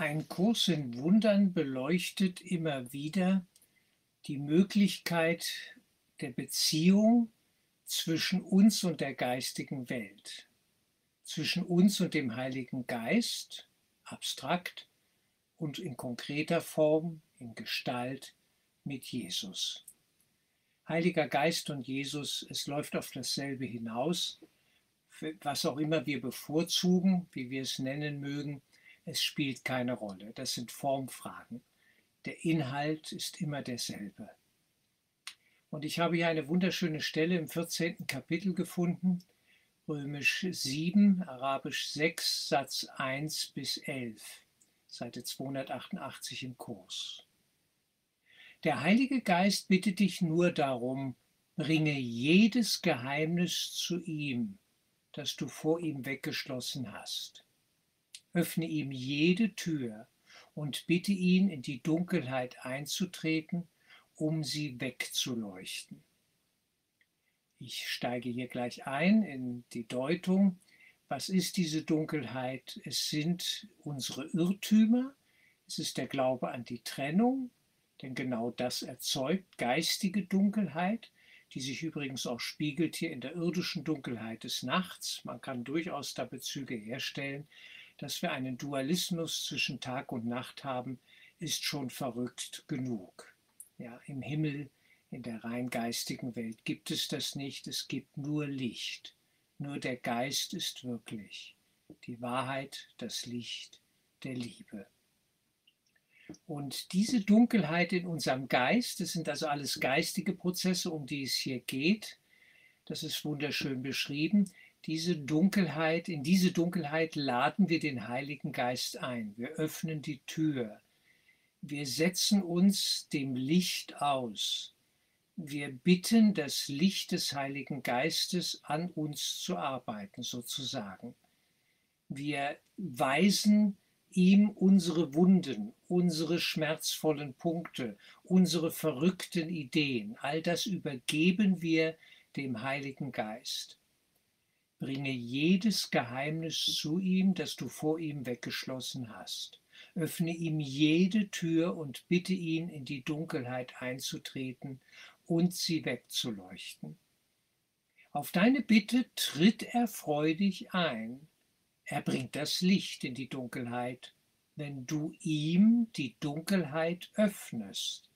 Ein Kurs in Wundern beleuchtet immer wieder die Möglichkeit der Beziehung zwischen uns und der geistigen Welt, zwischen uns und dem Heiligen Geist, abstrakt, und in konkreter Form, in Gestalt mit Jesus. Heiliger Geist und Jesus, es läuft auf dasselbe hinaus, was auch immer wir bevorzugen, wie wir es nennen mögen, es spielt keine Rolle. Das sind Formfragen. Der Inhalt ist immer derselbe. Und ich habe hier eine wunderschöne Stelle im 14. Kapitel gefunden, römisch 7, arabisch 6, Satz 1 bis 11, Seite 288 im Kurs. Der Heilige Geist bittet dich nur darum, bringe jedes Geheimnis zu ihm, das du vor ihm weggeschlossen hast öffne ihm jede Tür und bitte ihn, in die Dunkelheit einzutreten, um sie wegzuleuchten. Ich steige hier gleich ein in die Deutung. Was ist diese Dunkelheit? Es sind unsere Irrtümer, es ist der Glaube an die Trennung, denn genau das erzeugt geistige Dunkelheit, die sich übrigens auch spiegelt hier in der irdischen Dunkelheit des Nachts. Man kann durchaus da Bezüge herstellen dass wir einen Dualismus zwischen Tag und Nacht haben, ist schon verrückt genug. Ja, Im Himmel, in der rein geistigen Welt gibt es das nicht, es gibt nur Licht. Nur der Geist ist wirklich. Die Wahrheit, das Licht der Liebe. Und diese Dunkelheit in unserem Geist, das sind also alles geistige Prozesse, um die es hier geht, das ist wunderschön beschrieben, diese Dunkelheit, in diese Dunkelheit laden wir den Heiligen Geist ein. Wir öffnen die Tür. Wir setzen uns dem Licht aus. Wir bitten das Licht des Heiligen Geistes an uns zu arbeiten, sozusagen. Wir weisen ihm unsere Wunden, unsere schmerzvollen Punkte, unsere verrückten Ideen, all das übergeben wir dem Heiligen Geist. Bringe jedes Geheimnis zu ihm, das du vor ihm weggeschlossen hast. Öffne ihm jede Tür und bitte ihn, in die Dunkelheit einzutreten und sie wegzuleuchten. Auf deine Bitte tritt er freudig ein. Er bringt das Licht in die Dunkelheit, wenn du ihm die Dunkelheit öffnest.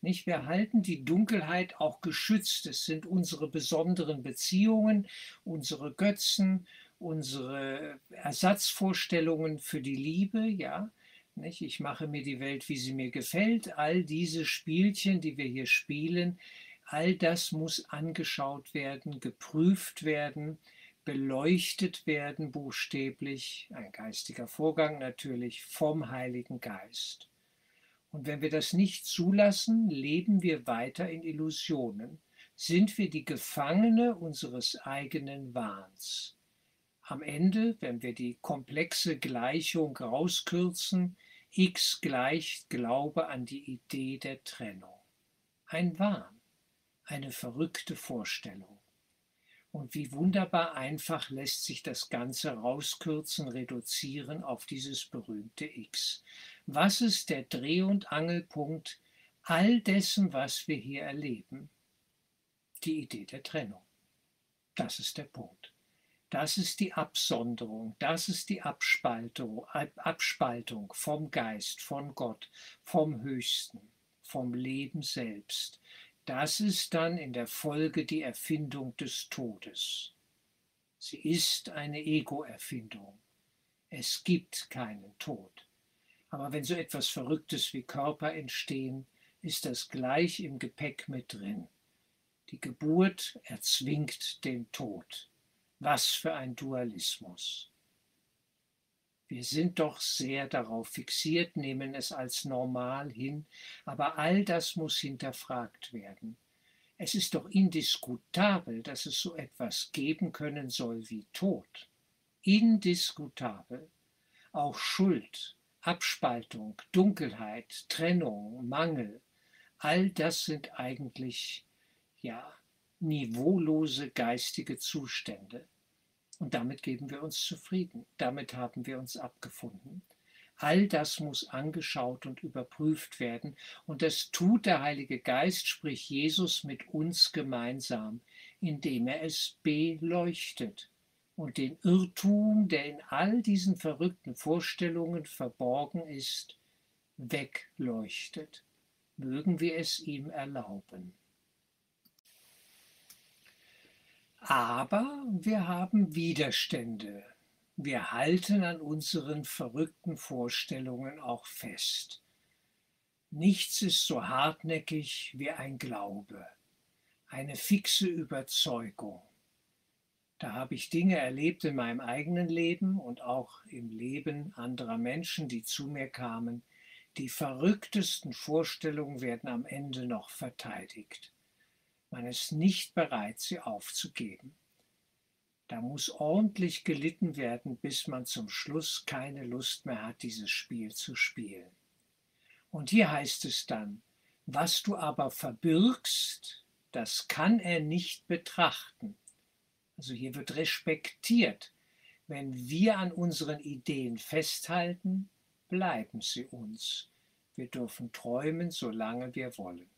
Nicht? Wir halten die Dunkelheit auch geschützt. Es sind unsere besonderen Beziehungen, unsere Götzen, unsere Ersatzvorstellungen für die Liebe, ja. Nicht? Ich mache mir die Welt, wie sie mir gefällt. All diese Spielchen, die wir hier spielen, all das muss angeschaut werden, geprüft werden, beleuchtet werden, buchstäblich, ein geistiger Vorgang natürlich, vom Heiligen Geist. Und wenn wir das nicht zulassen, leben wir weiter in Illusionen, sind wir die Gefangene unseres eigenen Wahns. Am Ende, wenn wir die komplexe Gleichung rauskürzen, x gleicht Glaube an die Idee der Trennung. Ein Wahn, eine verrückte Vorstellung. Und wie wunderbar einfach lässt sich das Ganze rauskürzen, reduzieren auf dieses berühmte X. Was ist der Dreh- und Angelpunkt all dessen, was wir hier erleben? Die Idee der Trennung. Das ist der Punkt. Das ist die Absonderung, das ist die Abspaltung, Abspaltung vom Geist, von Gott, vom Höchsten, vom Leben selbst. Das ist dann in der Folge die Erfindung des Todes. Sie ist eine Ego-Erfindung. Es gibt keinen Tod. Aber wenn so etwas Verrücktes wie Körper entstehen, ist das gleich im Gepäck mit drin. Die Geburt erzwingt den Tod. Was für ein Dualismus. Wir sind doch sehr darauf fixiert, nehmen es als normal hin, aber all das muss hinterfragt werden. Es ist doch indiskutabel, dass es so etwas geben können soll wie Tod. Indiskutabel. Auch Schuld, Abspaltung, Dunkelheit, Trennung, Mangel, all das sind eigentlich ja niveaulose geistige Zustände. Und damit geben wir uns zufrieden, damit haben wir uns abgefunden. All das muss angeschaut und überprüft werden. Und das tut der Heilige Geist, sprich Jesus, mit uns gemeinsam, indem er es beleuchtet und den Irrtum, der in all diesen verrückten Vorstellungen verborgen ist, wegleuchtet. Mögen wir es ihm erlauben. Aber wir haben Widerstände, wir halten an unseren verrückten Vorstellungen auch fest. Nichts ist so hartnäckig wie ein Glaube, eine fixe Überzeugung. Da habe ich Dinge erlebt in meinem eigenen Leben und auch im Leben anderer Menschen, die zu mir kamen. Die verrücktesten Vorstellungen werden am Ende noch verteidigt. Man ist nicht bereit, sie aufzugeben. Da muss ordentlich gelitten werden, bis man zum Schluss keine Lust mehr hat, dieses Spiel zu spielen. Und hier heißt es dann, was du aber verbirgst, das kann er nicht betrachten. Also hier wird respektiert. Wenn wir an unseren Ideen festhalten, bleiben sie uns. Wir dürfen träumen, solange wir wollen.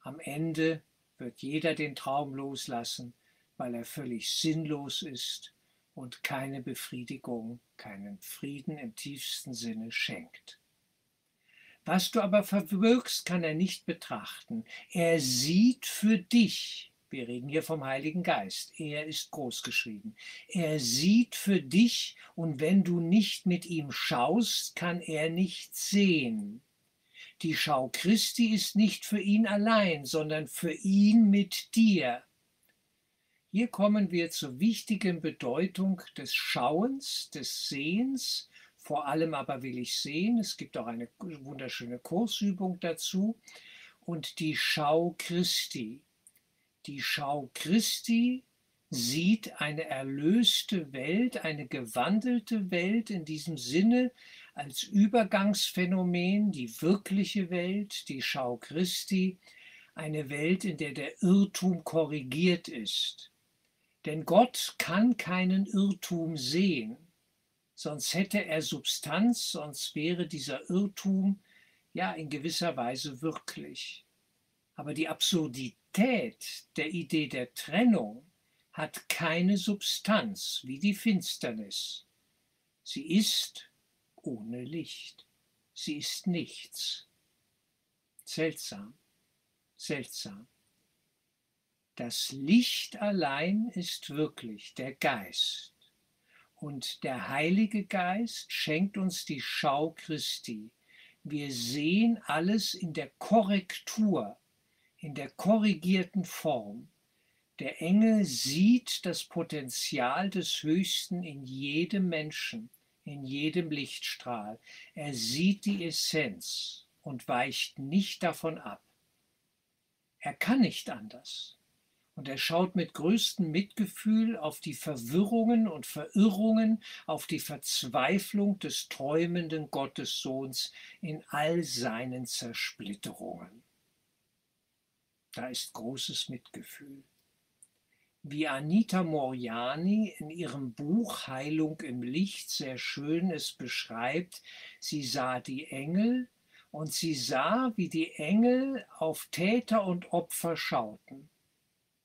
Am Ende wird jeder den Traum loslassen weil er völlig sinnlos ist und keine Befriedigung, keinen Frieden im tiefsten Sinne schenkt. Was du aber verwirkst, kann er nicht betrachten. Er sieht für dich, wir reden hier vom Heiligen Geist, er ist großgeschrieben, er sieht für dich und wenn du nicht mit ihm schaust, kann er nicht sehen. Die Schau Christi ist nicht für ihn allein, sondern für ihn mit dir. Hier kommen wir zur wichtigen Bedeutung des Schauens, des Sehens. Vor allem aber will ich sehen. Es gibt auch eine wunderschöne Kursübung dazu. Und die Schau Christi. Die Schau Christi sieht eine erlöste Welt, eine gewandelte Welt in diesem Sinne als Übergangsphänomen, die wirkliche Welt, die Schau Christi, eine Welt, in der der Irrtum korrigiert ist denn Gott kann keinen Irrtum sehen, sonst hätte er Substanz, sonst wäre dieser Irrtum ja in gewisser Weise wirklich. Aber die Absurdität der Idee der Trennung hat keine Substanz wie die Finsternis. Sie ist ohne Licht. Sie ist nichts. Seltsam, seltsam. Das Licht allein ist wirklich der Geist. Und der Heilige Geist schenkt uns die Schau Christi. Wir sehen alles in der Korrektur, in der korrigierten Form. Der Engel sieht das Potenzial des Höchsten in jedem Menschen, in jedem Lichtstrahl. Er sieht die Essenz und weicht nicht davon ab. Er kann nicht anders. Und er schaut mit größtem Mitgefühl auf die Verwirrungen und Verirrungen, auf die Verzweiflung des träumenden Gottessohns in all seinen Zersplitterungen. Da ist großes Mitgefühl. Wie Anita Moriani in ihrem Buch Heilung im Licht sehr schön es beschreibt, sie sah die Engel und sie sah, wie die Engel auf Täter und Opfer schauten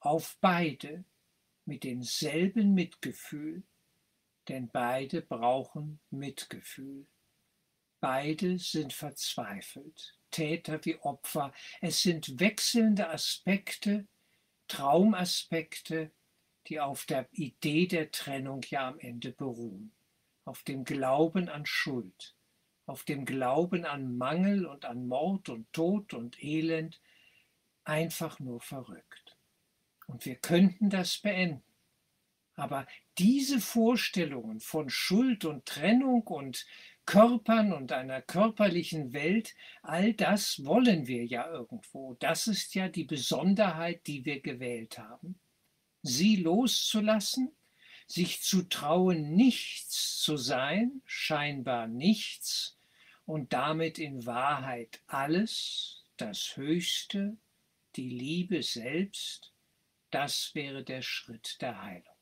auf beide mit demselben Mitgefühl, denn beide brauchen Mitgefühl. Beide sind verzweifelt, Täter wie Opfer. Es sind wechselnde Aspekte, Traumaspekte, die auf der Idee der Trennung ja am Ende beruhen, auf dem Glauben an Schuld, auf dem Glauben an Mangel und an Mord und Tod und Elend, einfach nur verrückt. Und wir könnten das beenden. Aber diese Vorstellungen von Schuld und Trennung und Körpern und einer körperlichen Welt, all das wollen wir ja irgendwo. Das ist ja die Besonderheit, die wir gewählt haben. Sie loszulassen, sich zu trauen, nichts zu sein, scheinbar nichts, und damit in Wahrheit alles, das Höchste, die Liebe selbst, das wäre der Schritt der Heilung.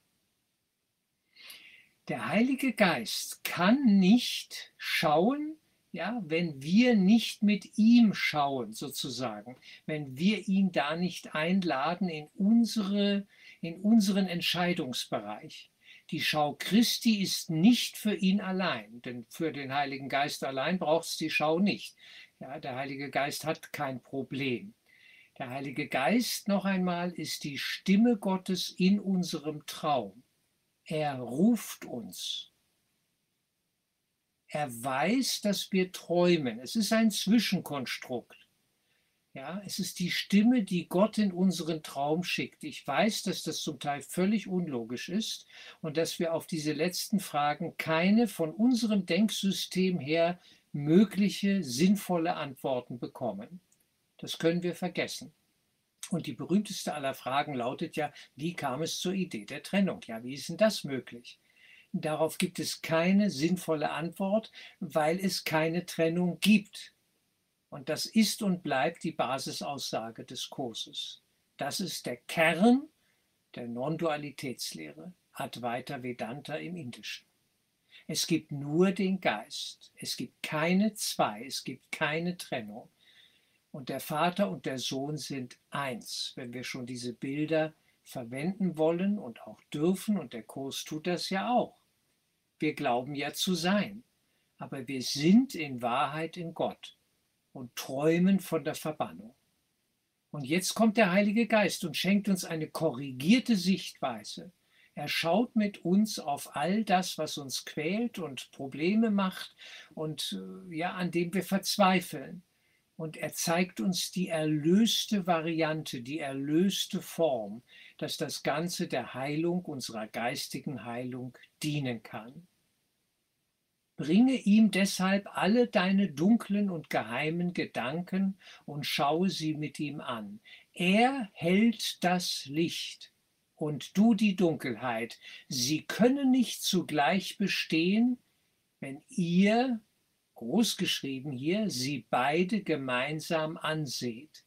Der Heilige Geist kann nicht schauen, ja, wenn wir nicht mit ihm schauen, sozusagen, wenn wir ihn da nicht einladen in, unsere, in unseren Entscheidungsbereich. Die Schau Christi ist nicht für ihn allein, denn für den Heiligen Geist allein braucht es die Schau nicht. Ja, der Heilige Geist hat kein Problem. Der Heilige Geist, noch einmal, ist die Stimme Gottes in unserem Traum. Er ruft uns. Er weiß, dass wir träumen. Es ist ein Zwischenkonstrukt. Ja, es ist die Stimme, die Gott in unseren Traum schickt. Ich weiß, dass das zum Teil völlig unlogisch ist und dass wir auf diese letzten Fragen keine von unserem Denksystem her mögliche, sinnvolle Antworten bekommen. Das können wir vergessen. Und die berühmteste aller Fragen lautet ja, wie kam es zur Idee der Trennung? Ja, wie ist denn das möglich? Darauf gibt es keine sinnvolle Antwort, weil es keine Trennung gibt. Und das ist und bleibt die Basisaussage des Kurses. Das ist der Kern der Non-Dualitätslehre, Advaita Vedanta im Indischen. Es gibt nur den Geist. Es gibt keine zwei, es gibt keine Trennung. Und der Vater und der Sohn sind eins, wenn wir schon diese Bilder verwenden wollen und auch dürfen, und der Kurs tut das ja auch. Wir glauben ja zu sein, aber wir sind in Wahrheit in Gott und träumen von der Verbannung. Und jetzt kommt der Heilige Geist und schenkt uns eine korrigierte Sichtweise. Er schaut mit uns auf all das, was uns quält und Probleme macht und äh, ja, an dem wir verzweifeln. Und er zeigt uns die erlöste Variante, die erlöste Form, dass das Ganze der Heilung, unserer geistigen Heilung dienen kann. Bringe ihm deshalb alle deine dunklen und geheimen Gedanken und schaue sie mit ihm an. Er hält das Licht und du die Dunkelheit. Sie können nicht zugleich bestehen, wenn ihr, großgeschrieben hier, sie beide gemeinsam anseht.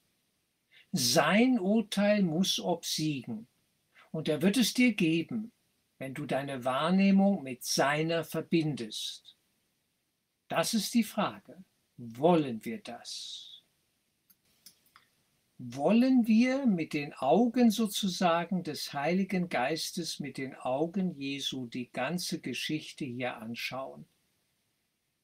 Sein Urteil muss obsiegen, und er wird es dir geben, wenn du deine Wahrnehmung mit seiner verbindest. Das ist die Frage. Wollen wir das? Wollen wir mit den Augen sozusagen des Heiligen Geistes, mit den Augen Jesu die ganze Geschichte hier anschauen?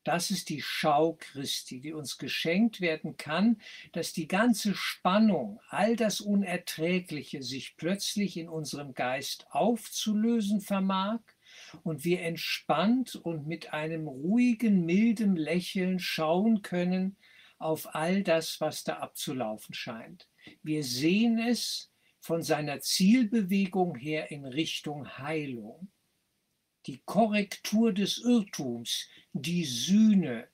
Das ist die Schau Christi, die uns geschenkt werden kann, dass die ganze Spannung, all das Unerträgliche sich plötzlich in unserem Geist aufzulösen vermag und wir entspannt und mit einem ruhigen, milden Lächeln schauen können auf all das, was da abzulaufen scheint. Wir sehen es von seiner Zielbewegung her in Richtung Heilung. Die Korrektur des Irrtums, die Sühne,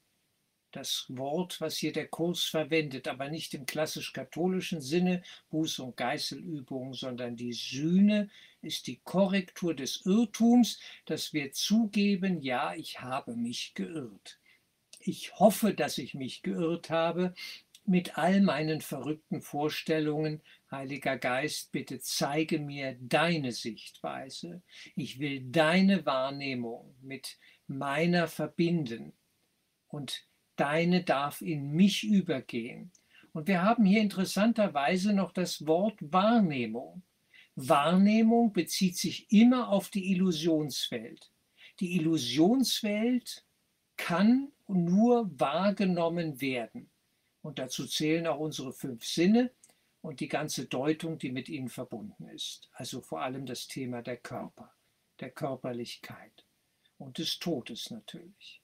das Wort, was hier der Kurs verwendet, aber nicht im klassisch-katholischen Sinne, Buß- und Geißelübung, sondern die Sühne ist die Korrektur des Irrtums, dass wir zugeben, ja, ich habe mich geirrt. Ich hoffe, dass ich mich geirrt habe mit all meinen verrückten Vorstellungen. Heiliger Geist, bitte zeige mir deine Sichtweise. Ich will deine Wahrnehmung mit meiner verbinden. Und deine darf in mich übergehen. Und wir haben hier interessanterweise noch das Wort Wahrnehmung. Wahrnehmung bezieht sich immer auf die Illusionswelt. Die Illusionswelt kann nur wahrgenommen werden. Und dazu zählen auch unsere fünf Sinne und die ganze Deutung, die mit ihnen verbunden ist. Also vor allem das Thema der Körper, der Körperlichkeit und des Todes natürlich.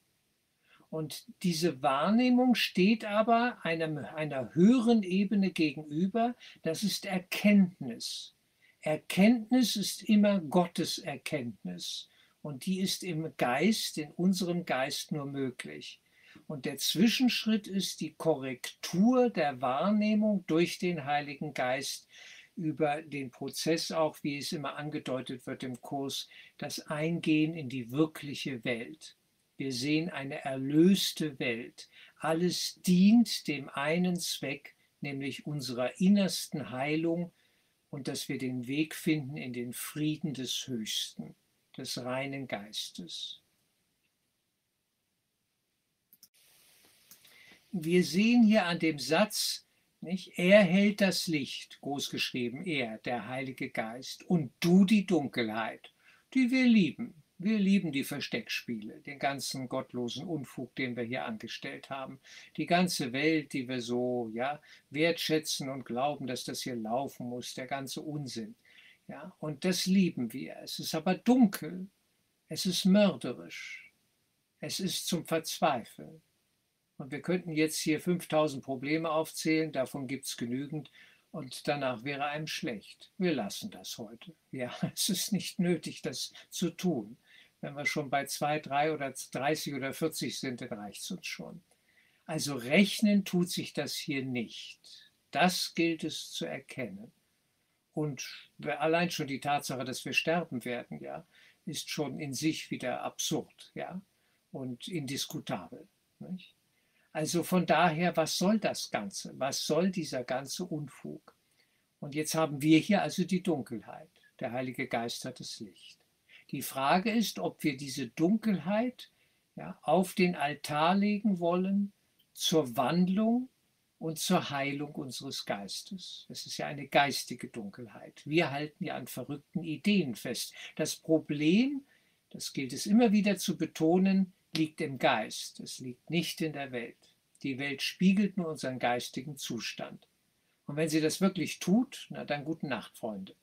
Und diese Wahrnehmung steht aber einem, einer höheren Ebene gegenüber, das ist Erkenntnis. Erkenntnis ist immer Gottes Erkenntnis und die ist im Geist, in unserem Geist nur möglich. Und der Zwischenschritt ist die Korrektur der Wahrnehmung durch den Heiligen Geist über den Prozess auch, wie es immer angedeutet wird im Kurs, das Eingehen in die wirkliche Welt. Wir sehen eine erlöste Welt. Alles dient dem einen Zweck, nämlich unserer innersten Heilung und dass wir den Weg finden in den Frieden des Höchsten, des reinen Geistes. wir sehen hier an dem Satz, nicht? Er hält das Licht, großgeschrieben, er, der Heilige Geist, und du die Dunkelheit, die wir lieben. Wir lieben die Versteckspiele, den ganzen gottlosen Unfug, den wir hier angestellt haben, die ganze Welt, die wir so ja wertschätzen und glauben, dass das hier laufen muss, der ganze Unsinn. Ja, und das lieben wir. Es ist aber dunkel, es ist mörderisch, es ist zum Verzweifeln. Und wir könnten jetzt hier 5000 Probleme aufzählen, davon gibt es genügend. Und danach wäre einem schlecht. Wir lassen das heute. Ja, es ist nicht nötig, das zu tun. Wenn wir schon bei 2, 3 oder 30 oder 40 sind, dann reicht es uns schon. Also rechnen tut sich das hier nicht. Das gilt es zu erkennen. Und allein schon die Tatsache, dass wir sterben werden, ja, ist schon in sich wieder absurd, ja, und indiskutabel. Nicht? Also von daher, was soll das Ganze? Was soll dieser ganze Unfug? Und jetzt haben wir hier also die Dunkelheit. Der Heilige Geist hat das Licht. Die Frage ist, ob wir diese Dunkelheit ja, auf den Altar legen wollen zur Wandlung und zur Heilung unseres Geistes. Es ist ja eine geistige Dunkelheit. Wir halten ja an verrückten Ideen fest. Das Problem, das gilt es immer wieder zu betonen, liegt im Geist, es liegt nicht in der Welt. Die Welt spiegelt nur unseren geistigen Zustand. Und wenn sie das wirklich tut, na dann gute Nacht, Freunde.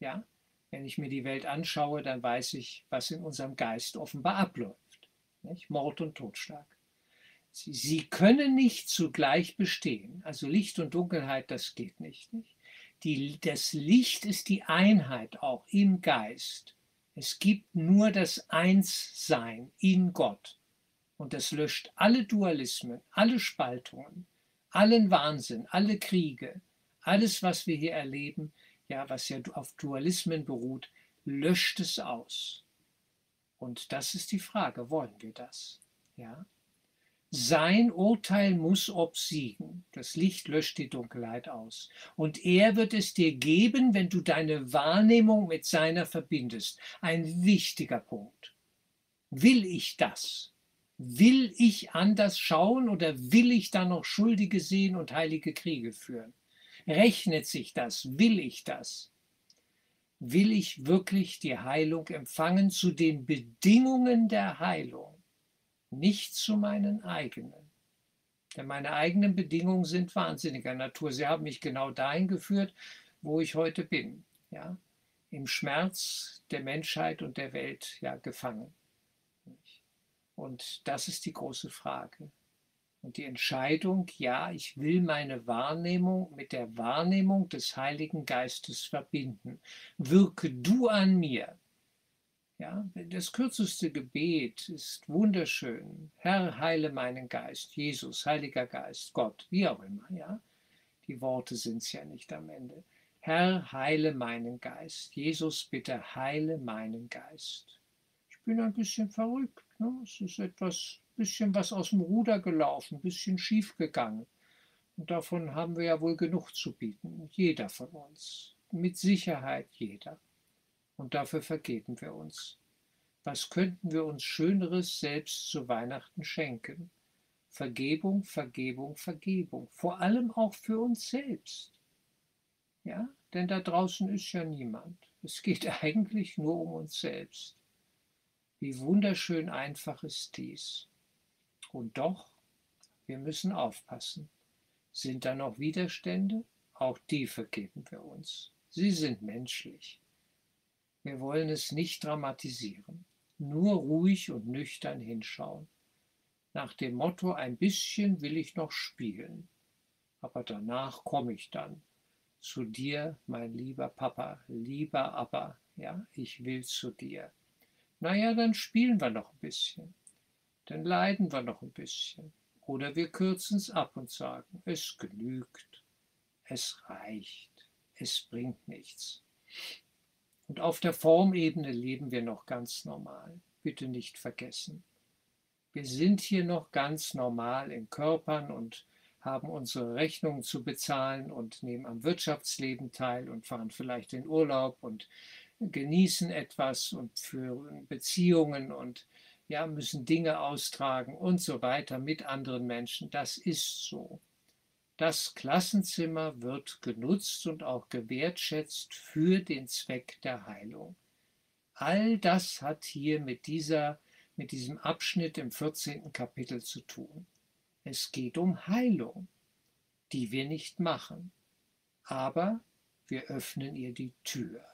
Ja, wenn ich mir die Welt anschaue, dann weiß ich, was in unserem Geist offenbar abläuft. Nicht? Mord und Totschlag. Sie, sie, können nicht zugleich bestehen. Also Licht und Dunkelheit, das geht nicht. nicht? Die, das Licht ist die Einheit auch im Geist. Es gibt nur das Einssein in Gott. Und das löscht alle Dualismen, alle Spaltungen, allen Wahnsinn, alle Kriege, alles, was wir hier erleben, ja, was ja auf Dualismen beruht, löscht es aus. Und das ist die Frage, wollen wir das? Ja? Sein Urteil muss obsiegen. Das Licht löscht die Dunkelheit aus. Und er wird es dir geben, wenn du deine Wahrnehmung mit seiner verbindest. Ein wichtiger Punkt. Will ich das? Will ich anders schauen oder will ich da noch Schuldige sehen und heilige Kriege führen? Rechnet sich das? Will ich das? Will ich wirklich die Heilung empfangen zu den Bedingungen der Heilung, nicht zu meinen eigenen? Denn meine eigenen Bedingungen sind wahnsinniger Natur. Sie haben mich genau dahin geführt, wo ich heute bin, ja, im Schmerz der Menschheit und der Welt ja gefangen. Und das ist die große Frage. Und die Entscheidung, ja, ich will meine Wahrnehmung mit der Wahrnehmung des Heiligen Geistes verbinden. Wirke du an mir. Ja, das kürzeste Gebet ist wunderschön. Herr, heile meinen Geist. Jesus, Heiliger Geist, Gott, wie auch immer. Ja, die Worte sind es ja nicht am Ende. Herr, heile meinen Geist. Jesus, bitte heile meinen Geist. Ich bin ein bisschen verrückt. Ne? Es ist etwas, bisschen was aus dem Ruder gelaufen, bisschen schief gegangen. Und davon haben wir ja wohl genug zu bieten, jeder von uns. Mit Sicherheit jeder. Und dafür vergeben wir uns. Was könnten wir uns Schöneres selbst zu Weihnachten schenken? Vergebung, Vergebung, Vergebung. Vor allem auch für uns selbst. Ja, denn da draußen ist ja niemand. Es geht eigentlich nur um uns selbst. Wie wunderschön einfach ist dies. Und doch, wir müssen aufpassen. Sind da noch Widerstände? Auch die vergeben wir uns. Sie sind menschlich. Wir wollen es nicht dramatisieren, nur ruhig und nüchtern hinschauen. Nach dem Motto, ein bisschen will ich noch spielen, aber danach komme ich dann zu dir, mein lieber Papa, lieber Abba, ja, ich will zu dir. Naja, dann spielen wir noch ein bisschen. Dann leiden wir noch ein bisschen. Oder wir kürzen es ab und sagen, es genügt, es reicht, es bringt nichts. Und auf der Formebene leben wir noch ganz normal. Bitte nicht vergessen. Wir sind hier noch ganz normal in Körpern und haben unsere Rechnungen zu bezahlen und nehmen am Wirtschaftsleben teil und fahren vielleicht in Urlaub und genießen etwas und führen Beziehungen und ja, müssen Dinge austragen und so weiter mit anderen Menschen. Das ist so. Das Klassenzimmer wird genutzt und auch gewertschätzt für den Zweck der Heilung. All das hat hier mit, dieser, mit diesem Abschnitt im 14. Kapitel zu tun. Es geht um Heilung, die wir nicht machen, aber wir öffnen ihr die Tür.